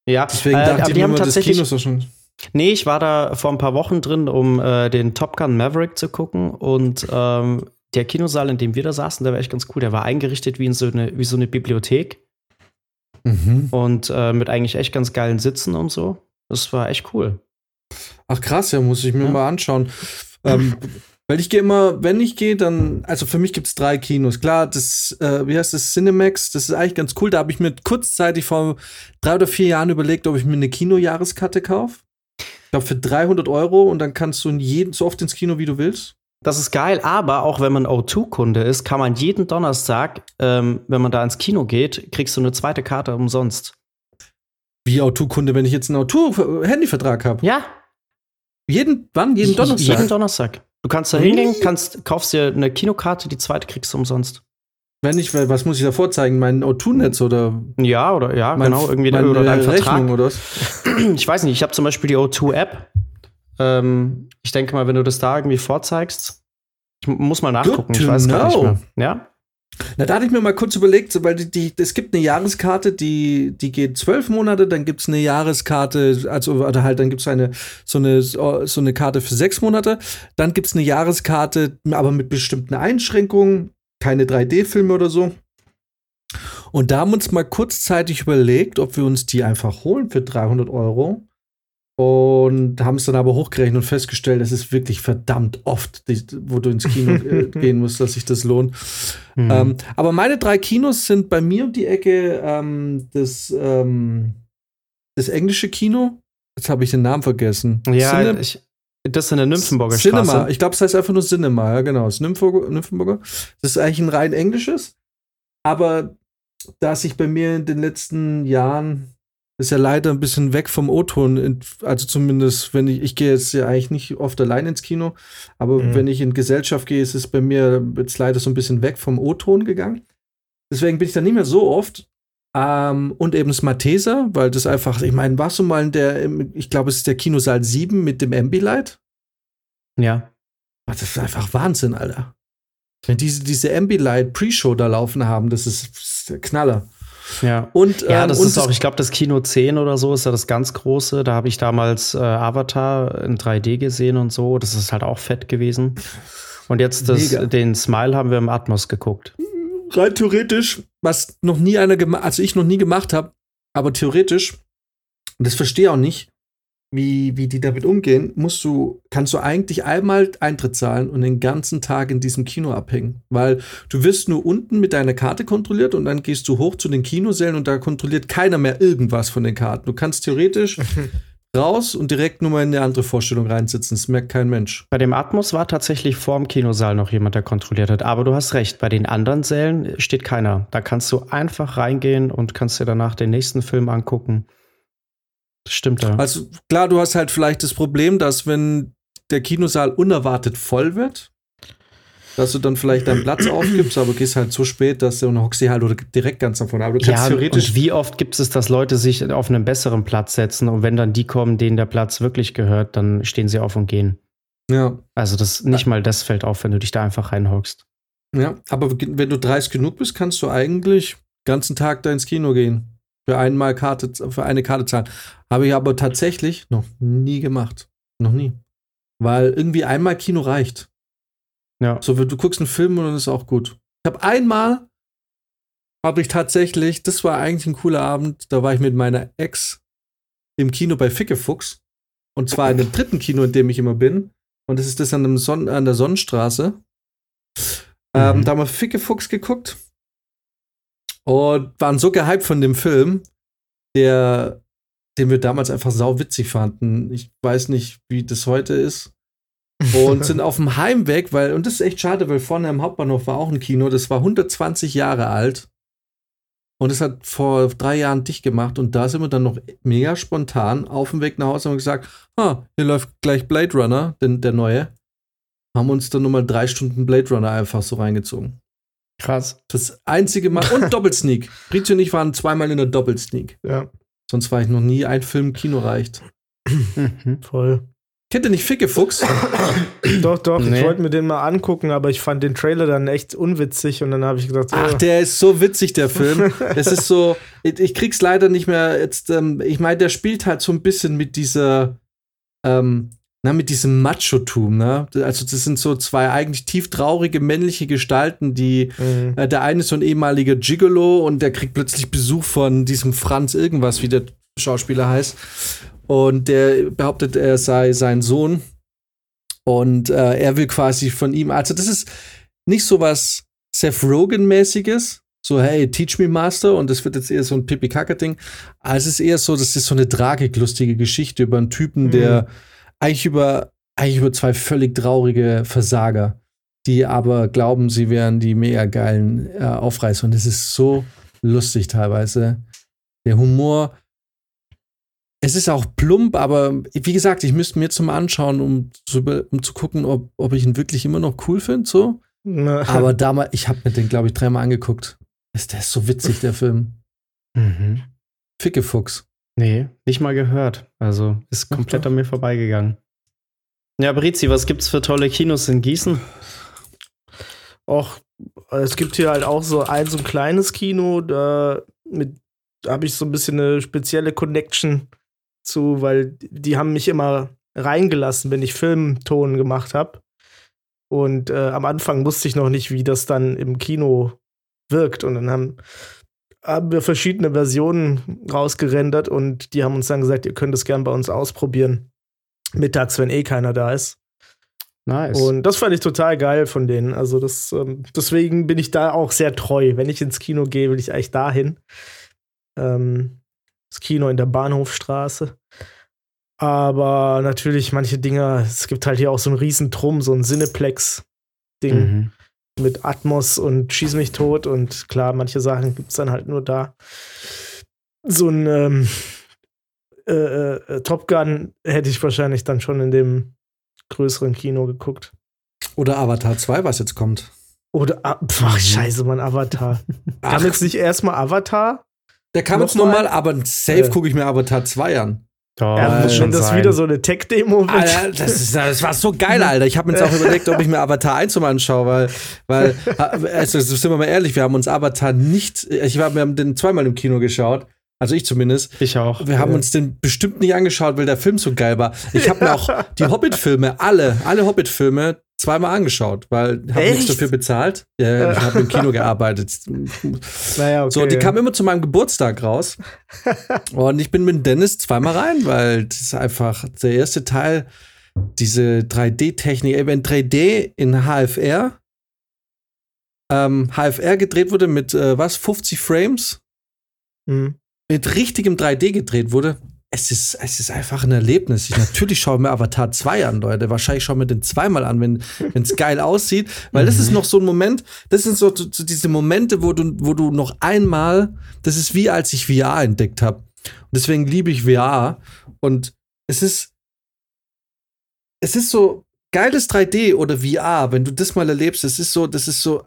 Ja, deswegen äh, dachte ich die haben tatsächlich, das Kino ist schon. Nee, ich war da vor ein paar Wochen drin, um äh, den Top Gun Maverick zu gucken und ähm, der Kinosaal, in dem wir da saßen, der war echt ganz cool. Der war eingerichtet wie, so, eine, wie so eine Bibliothek. Mhm. Und äh, mit eigentlich echt ganz geilen Sitzen und so. Das war echt cool. Ach krass, ja, muss ich mir ja. mal anschauen. Ähm, weil ich gehe immer, wenn ich gehe, dann, also für mich gibt es drei Kinos. Klar, das, äh, wie heißt das, Cinemax, das ist eigentlich ganz cool. Da habe ich mir kurzzeitig vor drei oder vier Jahren überlegt, ob ich mir eine Kinojahreskarte kaufe. Ich glaube, für 300 Euro und dann kannst du in jeden, so oft ins Kino, wie du willst. Das ist geil, aber auch wenn man O2-Kunde ist, kann man jeden Donnerstag, ähm, wenn man da ins Kino geht, kriegst du eine zweite Karte umsonst. Wie O2-Kunde, wenn ich jetzt einen O2-Handyvertrag habe? Ja. Jeden, wann? Jeden Donnerstag? Jeden Donnerstag. Du kannst da hingehen, kannst, kaufst dir eine Kinokarte, die zweite kriegst du umsonst. Wenn ich, was muss ich da vorzeigen? Mein O2-Netz oder? Ja, oder ja, mein, genau, irgendwie meine oder dein Rechnung oder was? Ich weiß nicht, ich habe zum Beispiel die O2-App ähm, ich denke mal, wenn du das da irgendwie vorzeigst, ich muss mal nachgucken, ich weiß know. gar nicht mehr. Ja? Na, da hatte ich mir mal kurz überlegt, weil die, die, es gibt eine Jahreskarte, die, die geht zwölf Monate, dann gibt es eine Jahreskarte, also oder halt, dann gibt es eine, so eine, so eine Karte für sechs Monate, dann gibt es eine Jahreskarte, aber mit bestimmten Einschränkungen, keine 3D-Filme oder so. Und da haben wir uns mal kurzzeitig überlegt, ob wir uns die einfach holen für 300 Euro und haben es dann aber hochgerechnet und festgestellt, es ist wirklich verdammt oft, wo du ins Kino äh, *laughs* gehen musst, dass sich das lohnt. Mhm. Ähm, aber meine drei Kinos sind bei mir um die Ecke ähm, das, ähm, das englische Kino. Jetzt habe ich den Namen vergessen. Ja, Cine ich, das ist in der Nymphenburger Cinema. Straße. Ich glaube, es heißt einfach nur Cinema, ja genau. Das ist Nymphenburger. Das ist eigentlich ein rein englisches. Aber da sich bei mir in den letzten Jahren ist ja leider ein bisschen weg vom O-Ton. Also zumindest, wenn ich, ich gehe jetzt ja eigentlich nicht oft allein ins Kino, aber mhm. wenn ich in Gesellschaft gehe, ist es bei mir jetzt leider so ein bisschen weg vom O-Ton gegangen. Deswegen bin ich da nicht mehr so oft. Ähm, und eben das Matheser, weil das einfach, ich meine, warst du mal in der, ich glaube, es ist der Kinosaal 7 mit dem Ambilight? Ja. Das ist einfach Wahnsinn, Alter. Wenn diese, diese Ambilight Pre-Show da laufen haben, das ist, das ist der Knaller. Ja. Und, ja, ähm, das und ist auch, ich glaube, das Kino 10 oder so ist ja das ganz große. Da habe ich damals äh, Avatar in 3D gesehen und so. Das ist halt auch fett gewesen. Und jetzt das, den Smile haben wir im Atmos geguckt. Rein theoretisch, was noch nie einer gemacht, also ich noch nie gemacht habe, aber theoretisch, das verstehe ich auch nicht, wie, wie die damit umgehen, musst du, kannst du eigentlich einmal Eintritt zahlen und den ganzen Tag in diesem Kino abhängen. Weil du wirst nur unten mit deiner Karte kontrolliert und dann gehst du hoch zu den Kinosälen und da kontrolliert keiner mehr irgendwas von den Karten. Du kannst theoretisch *laughs* raus und direkt nur mal in eine andere Vorstellung reinsitzen. Das merkt kein Mensch. Bei dem Atmos war tatsächlich vorm Kinosaal noch jemand, der kontrolliert hat. Aber du hast recht, bei den anderen Sälen steht keiner. Da kannst du einfach reingehen und kannst dir danach den nächsten Film angucken. Das stimmt ja. Also klar, du hast halt vielleicht das Problem, dass wenn der Kinosaal unerwartet voll wird, dass du dann vielleicht deinen Platz *clears throat* aufgibst, aber gehst halt so spät, dass du hockst halt oder direkt ganz davon. Aber du kannst ja, theoretisch. Und wie oft gibt es, dass Leute sich auf einen besseren Platz setzen und wenn dann die kommen, denen der Platz wirklich gehört, dann stehen sie auf und gehen. Ja. Also das nicht mal das fällt auf, wenn du dich da einfach reinhockst. Ja, aber wenn du dreist genug bist, kannst du eigentlich den ganzen Tag da ins Kino gehen. Für einmal Karte, für eine Karte zahlen. Habe ich aber tatsächlich noch nie gemacht. Noch nie. Weil irgendwie einmal Kino reicht. Ja. So, du guckst einen Film und dann ist auch gut. Ich habe einmal, habe ich tatsächlich, das war eigentlich ein cooler Abend, da war ich mit meiner Ex im Kino bei Fickefuchs. Und zwar in dem dritten Kino, in dem ich immer bin. Und das ist das an, Son an der Sonnenstraße. Ähm, mhm. Ähm, da haben wir Fickefuchs geguckt und waren so gehypt von dem Film, der, den wir damals einfach sau witzig fanden. Ich weiß nicht, wie das heute ist. Und *laughs* sind auf dem Heimweg, weil, und das ist echt schade, weil vorne am Hauptbahnhof war auch ein Kino, das war 120 Jahre alt. Und es hat vor drei Jahren dicht gemacht und da sind wir dann noch mega spontan auf dem Weg nach Hause und haben gesagt, ah, hier läuft gleich Blade Runner, denn der neue. Haben uns dann nochmal drei Stunden Blade Runner einfach so reingezogen. Krass. Das einzige Mal. Und *laughs* Doppelsneak. Britzi und ich waren zweimal in der Doppelsneak. Ja. Sonst war ich noch nie. Ein Film im Kino reicht. Mhm. Voll. Kennt ihr nicht Fickefuchs? *coughs* doch, doch. Nee. Ich wollte mir den mal angucken, aber ich fand den Trailer dann echt unwitzig und dann habe ich gedacht, oh. Ach, der ist so witzig, der Film. *laughs* Es ist so, ich, ich, krieg's leider nicht mehr jetzt, ähm, ich meine, der spielt halt so ein bisschen mit dieser, ähm, na, mit diesem Macho-Tum, ne? Also, das sind so zwei eigentlich tief traurige männliche Gestalten, die, mhm. äh, der eine ist so ein ehemaliger Gigolo und der kriegt plötzlich Besuch von diesem Franz irgendwas, wie der Schauspieler heißt. Und der behauptet, er sei sein Sohn. Und äh, er will quasi von ihm, also das ist nicht so was Seth Rogen-mäßiges, so, hey, teach me Master, und das wird jetzt eher so ein Pipi-Kacke-Ding. Also es ist eher so, das ist so eine tragiklustige Geschichte über einen Typen, mhm. der eigentlich über, eigentlich über zwei völlig traurige Versager, die aber glauben, sie wären die mega geilen äh, Aufreißer. Und es ist so lustig teilweise. Der Humor. Es ist auch plump, aber wie gesagt, ich müsste mir jetzt mal anschauen, um zu, um zu gucken, ob, ob ich ihn wirklich immer noch cool finde. So. Aber damals, ich habe mir den, glaube ich, dreimal angeguckt. Ist der so witzig, der Film. Mhm. Fickefuchs. Nee, nicht mal gehört. Also ist komplett an mir vorbeigegangen. Ja, Brizi, was gibt's für tolle Kinos in Gießen? Och, es gibt hier halt auch so ein so ein kleines Kino, da da habe ich so ein bisschen eine spezielle Connection zu, weil die haben mich immer reingelassen, wenn ich Filmton gemacht habe. Und äh, am Anfang wusste ich noch nicht, wie das dann im Kino wirkt. Und dann haben haben wir verschiedene Versionen rausgerendert und die haben uns dann gesagt, ihr könnt es gern bei uns ausprobieren. Mittags, wenn eh keiner da ist. Nice. Und das fand ich total geil von denen. Also das, ähm, deswegen bin ich da auch sehr treu. Wenn ich ins Kino gehe, will ich eigentlich dahin. Ähm, das Kino in der Bahnhofstraße. Aber natürlich manche Dinge, es gibt halt hier auch so einen riesen Trum, so ein Cineplex-Ding. Mhm mit Atmos und Schieß mich tot und klar, manche Sachen gibt es dann halt nur da. So ein ähm, äh, äh, Top Gun hätte ich wahrscheinlich dann schon in dem größeren Kino geguckt. Oder Avatar 2, was jetzt kommt. Oder, ach, mhm. scheiße, Mann, Avatar. *laughs* Ach. Kam jetzt nicht erstmal Avatar? Der kam jetzt nochmal, aber safe äh. gucke ich mir Avatar 2 an. Oh, ja, wenn das sein. wieder so eine Tech-Demo wird. Alter, das, das, war so geil, Alter. Ich habe mir jetzt auch *laughs* überlegt, ob ich mir Avatar 1 mal anschaue, weil, weil also sind wir mal ehrlich, wir haben uns Avatar nicht, ich hab, wir haben den zweimal im Kino geschaut. Also ich zumindest. Ich auch. Wir haben ja. uns den bestimmt nicht angeschaut, weil der Film so geil war. Ich habe mir auch *laughs* die Hobbit-Filme, alle, alle Hobbit-Filme zweimal angeschaut, weil ich habe nichts dafür bezahlt. Ja, ich habe im *laughs* Kino gearbeitet. Naja, okay, so, die ja. kam immer zu meinem Geburtstag raus. *laughs* Und ich bin mit Dennis zweimal rein, weil das ist einfach der erste Teil, diese 3D-Technik, wenn 3D in HFR, ähm, HFR gedreht wurde mit äh, was, 50 Frames, mhm. mit richtigem 3D gedreht wurde, es ist, es ist einfach ein Erlebnis. Ich, natürlich schaue mir Avatar 2 an, Leute. Wahrscheinlich schaue mir den zweimal an, wenn es geil aussieht. Weil das ist mhm. noch so ein Moment, das sind so, so, diese Momente, wo du, wo du noch einmal, das ist wie als ich VR entdeckt habe. Und deswegen liebe ich VR. Und es ist, es ist so geiles 3D oder VR, wenn du das mal erlebst, das ist so, das ist so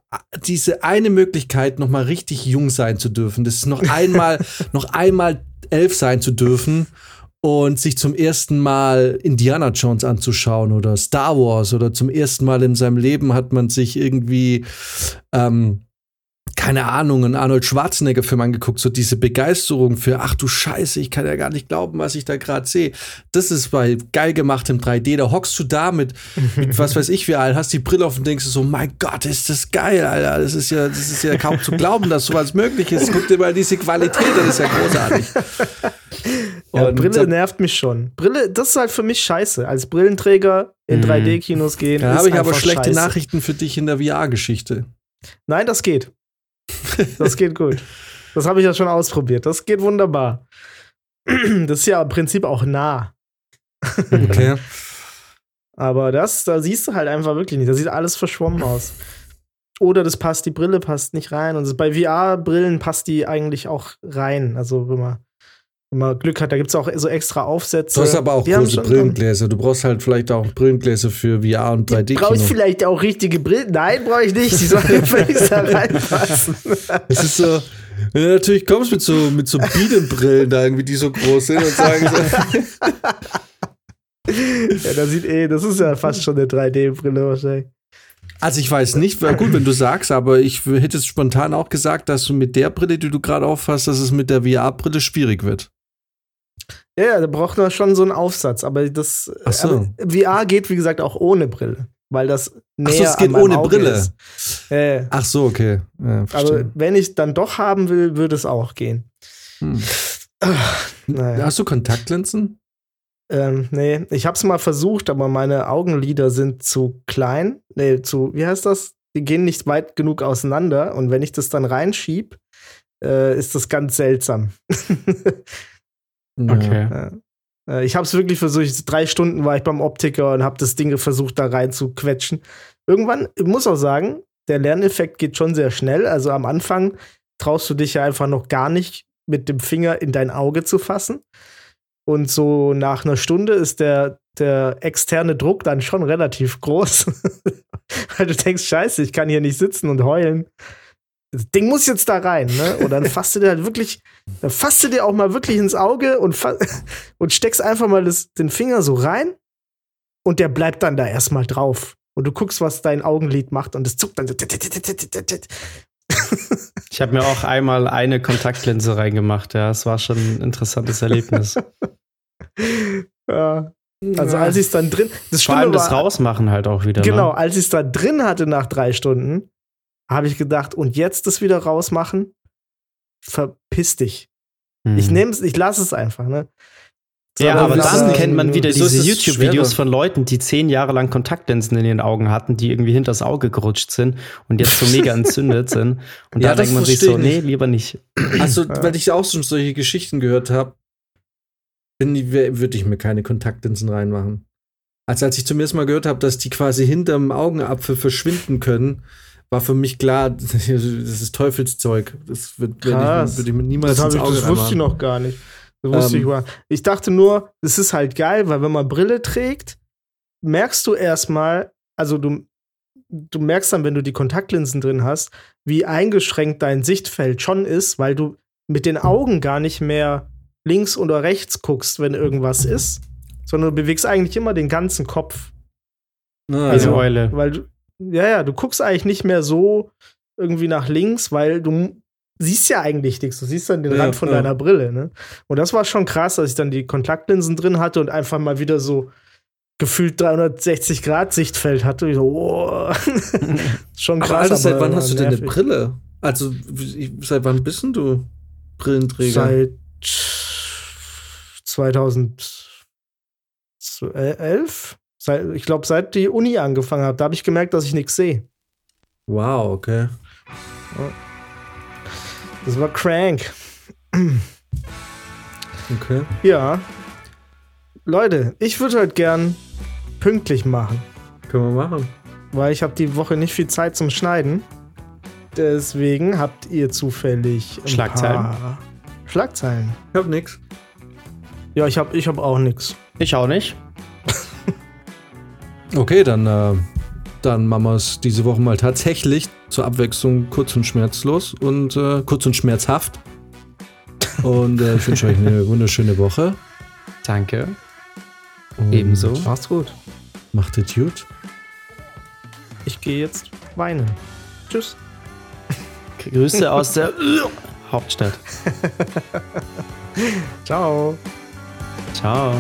diese eine Möglichkeit, noch mal richtig jung sein zu dürfen. Das ist noch einmal, *laughs* noch einmal elf sein zu dürfen und sich zum ersten Mal Indiana Jones anzuschauen oder Star Wars oder zum ersten Mal in seinem Leben hat man sich irgendwie ähm, keine Ahnung, einen Arnold Schwarzenegger-Film angeguckt, so diese Begeisterung für, ach du Scheiße, ich kann ja gar nicht glauben, was ich da gerade sehe. Das ist bei geil gemachtem 3D. Da hockst du da mit, mit *laughs* was weiß ich wie alt, hast die Brille auf und denkst so, mein Gott, ist das geil, Alter. Das ist ja, das ist ja kaum zu glauben, dass sowas *laughs* möglich ist. Guck dir mal diese Qualität, das ist ja großartig. *laughs* Ja, Brille nervt mich schon. Brille, das ist halt für mich scheiße. Als Brillenträger in 3D-Kinos mhm. gehen. Da habe ich aber schlechte scheiße. Nachrichten für dich in der VR-Geschichte. Nein, das geht. Das geht gut. Das habe ich ja schon ausprobiert. Das geht wunderbar. Das ist ja im Prinzip auch nah. Okay. Aber das, da siehst du halt einfach wirklich nicht. Da sieht alles verschwommen aus. Oder das passt, die Brille passt nicht rein. Und bei VR-Brillen passt die eigentlich auch rein. Also wenn man wenn man Glück hat, da gibt es auch so extra Aufsätze. Du hast aber auch große Brillengläser. Du brauchst halt vielleicht auch Brillengläser für VR und 3D. Brauche ich vielleicht auch richtige Brillen? Nein, brauche ich nicht. Die sollen *laughs* völlig da reinpassen. Es ist so, wenn du natürlich kommst mit so, mit so Bienenbrillen da irgendwie, die so groß sind und sagen so. *laughs* ja, das sieht eh, das ist ja fast schon eine 3D-Brille wahrscheinlich. Also ich weiß nicht, wäre gut, wenn du sagst, aber ich hätte es spontan auch gesagt, dass du mit der Brille, die du gerade auffasst, dass es mit der VR-Brille schwierig wird. Ja, da braucht man schon so einen Aufsatz. Aber das Ach so. VR geht, wie gesagt, auch ohne Brille. Weil das näher Ach so, es geht ohne Auge Brille. Äh, Ach so, okay. Ja, aber wenn ich dann doch haben will, würde es auch gehen. Hm. Ach, naja. Hast du Kontaktlinsen? Ähm, nee, ich hab's mal versucht, aber meine Augenlider sind zu klein. Nee, zu, wie heißt das? Die gehen nicht weit genug auseinander. Und wenn ich das dann reinschieb, äh, ist das ganz seltsam. *laughs* Okay. Ja. Äh, ich habe es wirklich versucht. Drei Stunden war ich beim Optiker und habe das Ding versucht, da rein zu quetschen. Irgendwann, ich muss auch sagen, der Lerneffekt geht schon sehr schnell. Also am Anfang traust du dich ja einfach noch gar nicht mit dem Finger in dein Auge zu fassen. Und so nach einer Stunde ist der, der externe Druck dann schon relativ groß. *laughs* Weil du denkst, scheiße, ich kann hier nicht sitzen und heulen das Ding muss jetzt da rein, ne? Und dann *laughs* fasst du dir halt wirklich, dann fasst du dir auch mal wirklich ins Auge und, *laughs* und steckst einfach mal das, den Finger so rein und der bleibt dann da erstmal drauf. Und du guckst, was dein Augenlid macht und es zuckt dann so. *laughs* Ich habe mir auch einmal eine Kontaktlinse reingemacht, ja. Es war schon ein interessantes Erlebnis. ja. Also als ich es dann drin. Das Vor allem das war, Rausmachen halt auch wieder. Genau, ne? als ich es da drin hatte nach drei Stunden, habe ich gedacht, und jetzt das wieder rausmachen? Verpiss dich. Hm. Ich nehme es, ich lasse es einfach, ne? So, ja, aber dann äh, kennt man wieder so diese YouTube-Videos von Leuten, die zehn Jahre lang Kontaktlinsen in ihren Augen hatten, die irgendwie hinters Auge gerutscht sind und jetzt so mega *laughs* entzündet sind. Und ja, da denkt man sich so, nee, lieber nicht. Also, ja. weil ich auch schon solche Geschichten gehört habe, würde ich mir keine Kontaktlinsen reinmachen. Also als ich zum ersten Mal gehört habe, dass die quasi hinterm Augenapfel verschwinden können, war für mich klar, *laughs* das ist Teufelszeug. Das wird, Krass. Ich, würde ich mir niemals das, ich, das wusste ich noch gar nicht. Das wusste ähm, ich mal. Ich dachte nur, es ist halt geil, weil wenn man Brille trägt, merkst du erstmal, also du, du merkst dann, wenn du die Kontaktlinsen drin hast, wie eingeschränkt dein Sichtfeld schon ist, weil du mit den Augen gar nicht mehr links oder rechts guckst, wenn irgendwas ist, sondern du bewegst eigentlich immer den ganzen Kopf. Ah, also Eule. Weil du, ja, ja, du guckst eigentlich nicht mehr so irgendwie nach links, weil du siehst ja eigentlich nichts. Du siehst dann den ja, Rand von ja. deiner Brille. Ne? Und das war schon krass, als ich dann die Kontaktlinsen drin hatte und einfach mal wieder so gefühlt 360 Grad Sichtfeld hatte. Ich so, oh. *laughs* schon krass. Aber, Alter, seit wann hast du denn eine Brille? Also, seit wann bist denn du Brillenträger? Seit 2011. Seit, ich glaube, seit die Uni angefangen hat, da habe ich gemerkt, dass ich nichts sehe. Wow, okay. Das war crank. Okay. Ja. Leute, ich würde halt gern pünktlich machen. Können wir machen. Weil ich habe die Woche nicht viel Zeit zum Schneiden. Deswegen habt ihr zufällig Schlagzeilen. Schlagzeilen. Ich hab nix. Ja, ich hab, ich hab auch nix. Ich auch nicht. Okay, dann, äh, dann machen wir es diese Woche mal tatsächlich zur Abwechslung kurz und schmerzlos und äh, kurz und schmerzhaft. Und äh, ich wünsche euch eine *laughs* wunderschöne Woche. Danke. Und Ebenso. Macht's gut. Macht es gut. Ich gehe jetzt weinen. Tschüss. *laughs* Grüße aus der Hauptstadt. *laughs* Ciao. Ciao.